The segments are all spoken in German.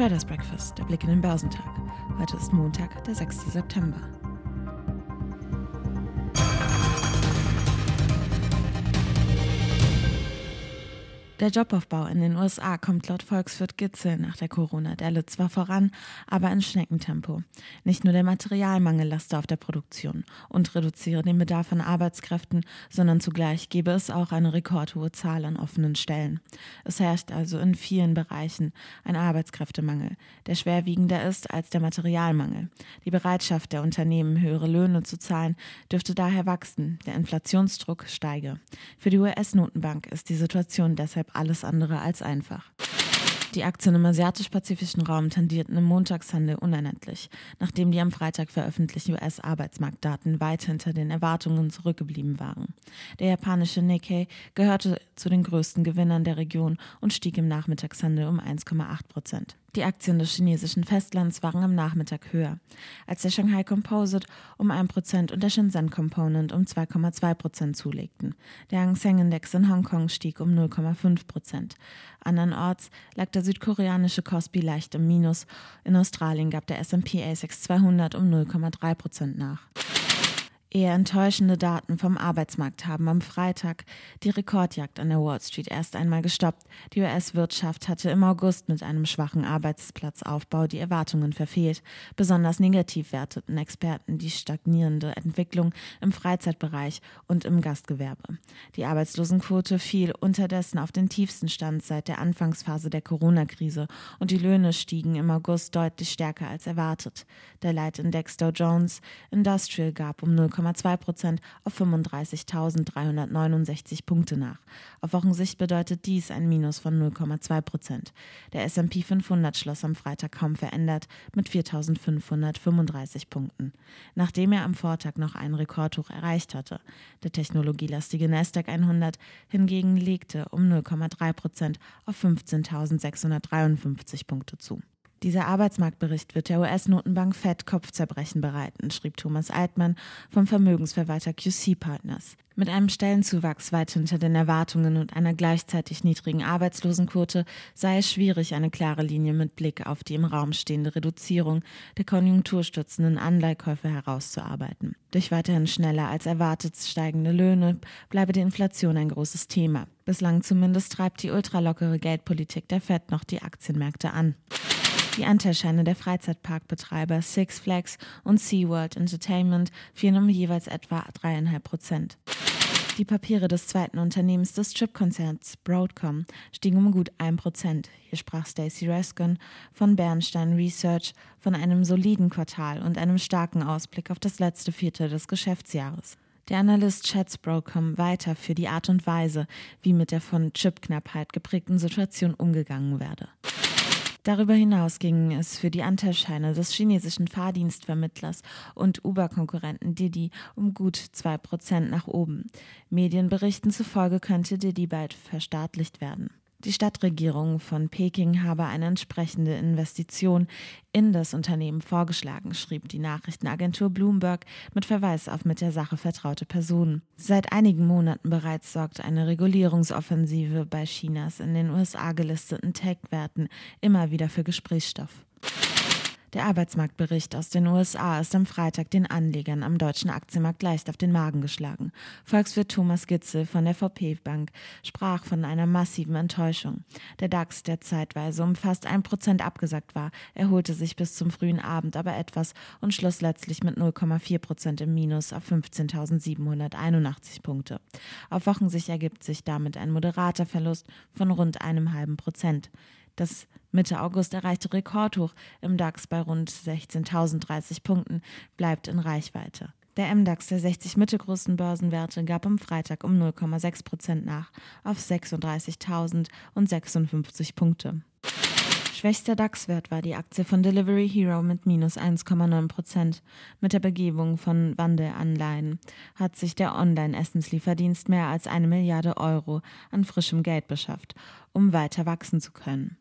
Traders Breakfast, der Blick in den Börsentag. Heute ist Montag, der 6. September. Der Jobaufbau in den USA kommt laut Volkswirt Gitzel nach der Corona-Delle zwar voran, aber in Schneckentempo. Nicht nur der Materialmangel laste auf der Produktion und reduziere den Bedarf an Arbeitskräften, sondern zugleich gebe es auch eine rekordhohe Zahl an offenen Stellen. Es herrscht also in vielen Bereichen ein Arbeitskräftemangel, der schwerwiegender ist als der Materialmangel. Die Bereitschaft der Unternehmen, höhere Löhne zu zahlen, dürfte daher wachsen, der Inflationsdruck steige. Für die US-Notenbank ist die Situation deshalb alles andere als einfach. Die Aktien im asiatisch-pazifischen Raum tendierten im Montagshandel unerlässlich, nachdem die am Freitag veröffentlichten US-Arbeitsmarktdaten weit hinter den Erwartungen zurückgeblieben waren. Der japanische Nikkei gehörte zu den größten Gewinnern der Region und stieg im Nachmittagshandel um 1,8 Prozent. Die Aktien des chinesischen Festlands waren am Nachmittag höher, als der Shanghai Composite um 1% und der Shenzhen Component um 2,2% zulegten. Der Hang Seng Index in Hongkong stieg um 0,5%. Andernorts lag der südkoreanische Kospi leicht im Minus. In Australien gab der S&P ASX 200 um 0,3% nach. Eher enttäuschende Daten vom Arbeitsmarkt haben am Freitag die Rekordjagd an der Wall Street erst einmal gestoppt. Die US-Wirtschaft hatte im August mit einem schwachen Arbeitsplatzaufbau die Erwartungen verfehlt. Besonders negativ werteten Experten die stagnierende Entwicklung im Freizeitbereich und im Gastgewerbe. Die Arbeitslosenquote fiel unterdessen auf den tiefsten Stand seit der Anfangsphase der Corona-Krise und die Löhne stiegen im August deutlich stärker als erwartet. Der Leitindex Dow Jones Industrial gab um 0, 0,2 Prozent auf 35.369 Punkte nach. Auf Wochensicht bedeutet dies ein Minus von 0,2 Prozent. Der S&P 500 schloss am Freitag kaum verändert mit 4.535 Punkten, nachdem er am Vortag noch einen Rekordhoch erreicht hatte. Der technologielastige Nasdaq 100 hingegen legte um 0,3 Prozent auf 15.653 Punkte zu. Dieser Arbeitsmarktbericht wird der US-Notenbank Fed Kopfzerbrechen bereiten, schrieb Thomas Altmann vom Vermögensverwalter QC Partners. Mit einem Stellenzuwachs weit hinter den Erwartungen und einer gleichzeitig niedrigen Arbeitslosenquote sei es schwierig, eine klare Linie mit Blick auf die im Raum stehende Reduzierung der konjunkturstützenden Anleihkäufe herauszuarbeiten. Durch weiterhin schneller als erwartet steigende Löhne bleibe die Inflation ein großes Thema. Bislang zumindest treibt die ultralockere Geldpolitik der Fed noch die Aktienmärkte an. Die Anteilscheine der Freizeitparkbetreiber Six Flags und SeaWorld Entertainment fielen um jeweils etwa 3,5 Prozent. Die Papiere des zweiten Unternehmens des Chipkonzerns Broadcom stiegen um gut 1%. Hier sprach Stacey Raskin von Bernstein Research von einem soliden Quartal und einem starken Ausblick auf das letzte Viertel des Geschäftsjahres. Der Analyst schätzt Broadcom weiter für die Art und Weise, wie mit der von Chipknappheit geprägten Situation umgegangen werde. Darüber hinaus ging es für die Anteilscheine des chinesischen Fahrdienstvermittlers und Uber-Konkurrenten Didi um gut 2% nach oben. Medienberichten zufolge könnte Didi bald verstaatlicht werden. Die Stadtregierung von Peking habe eine entsprechende Investition in das Unternehmen vorgeschlagen, schrieb die Nachrichtenagentur Bloomberg mit Verweis auf mit der Sache vertraute Personen. Seit einigen Monaten bereits sorgt eine Regulierungsoffensive bei Chinas in den USA gelisteten Tech-Werten immer wieder für Gesprächsstoff. Der Arbeitsmarktbericht aus den USA ist am Freitag den Anlegern am deutschen Aktienmarkt leicht auf den Magen geschlagen. Volkswirt Thomas Gitzel von der VP Bank sprach von einer massiven Enttäuschung. Der DAX, der zeitweise um fast ein Prozent abgesackt war, erholte sich bis zum frühen Abend aber etwas und schloss letztlich mit 0,4 Prozent im Minus auf 15.781 Punkte. Auf Wochensicht ergibt sich damit ein moderater Verlust von rund einem halben Prozent. Das Mitte August erreichte Rekordhoch im DAX bei rund 16.030 Punkten bleibt in Reichweite. Der MDAX der 60 mittelgroßen Börsenwerte gab am Freitag um 0,6 Prozent nach auf 36.056 Punkte. Schwächster DAX-Wert war die Aktie von Delivery Hero mit minus 1,9 Prozent. Mit der Begebung von Wandelanleihen hat sich der Online-Essenslieferdienst mehr als eine Milliarde Euro an frischem Geld beschafft, um weiter wachsen zu können.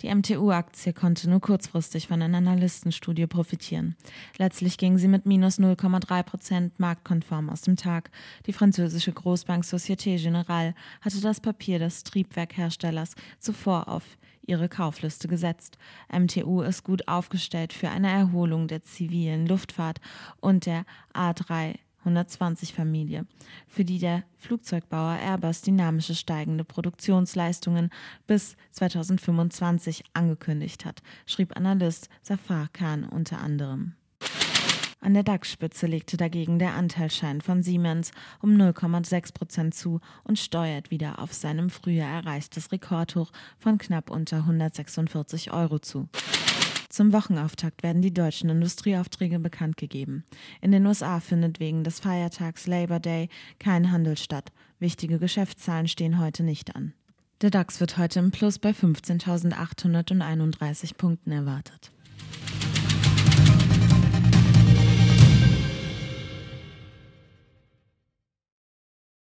Die MTU-Aktie konnte nur kurzfristig von einer Analystenstudie profitieren. Letztlich ging sie mit minus 0,3 Prozent marktkonform aus dem Tag. Die französische Großbank Société Générale hatte das Papier des Triebwerkherstellers zuvor auf ihre Kaufliste gesetzt. MTU ist gut aufgestellt für eine Erholung der zivilen Luftfahrt und der A3 120-Familie, für die der Flugzeugbauer Airbus dynamische steigende Produktionsleistungen bis 2025 angekündigt hat, schrieb Analyst Safar Khan unter anderem. An der DAX-Spitze legte dagegen der Anteilsschein von Siemens um 0,6 Prozent zu und steuert wieder auf seinem früher erreichtes Rekordhoch von knapp unter 146 Euro zu. Zum Wochenauftakt werden die deutschen Industrieaufträge bekannt gegeben. In den USA findet wegen des Feiertags Labor Day kein Handel statt. Wichtige Geschäftszahlen stehen heute nicht an. Der DAX wird heute im Plus bei 15.831 Punkten erwartet.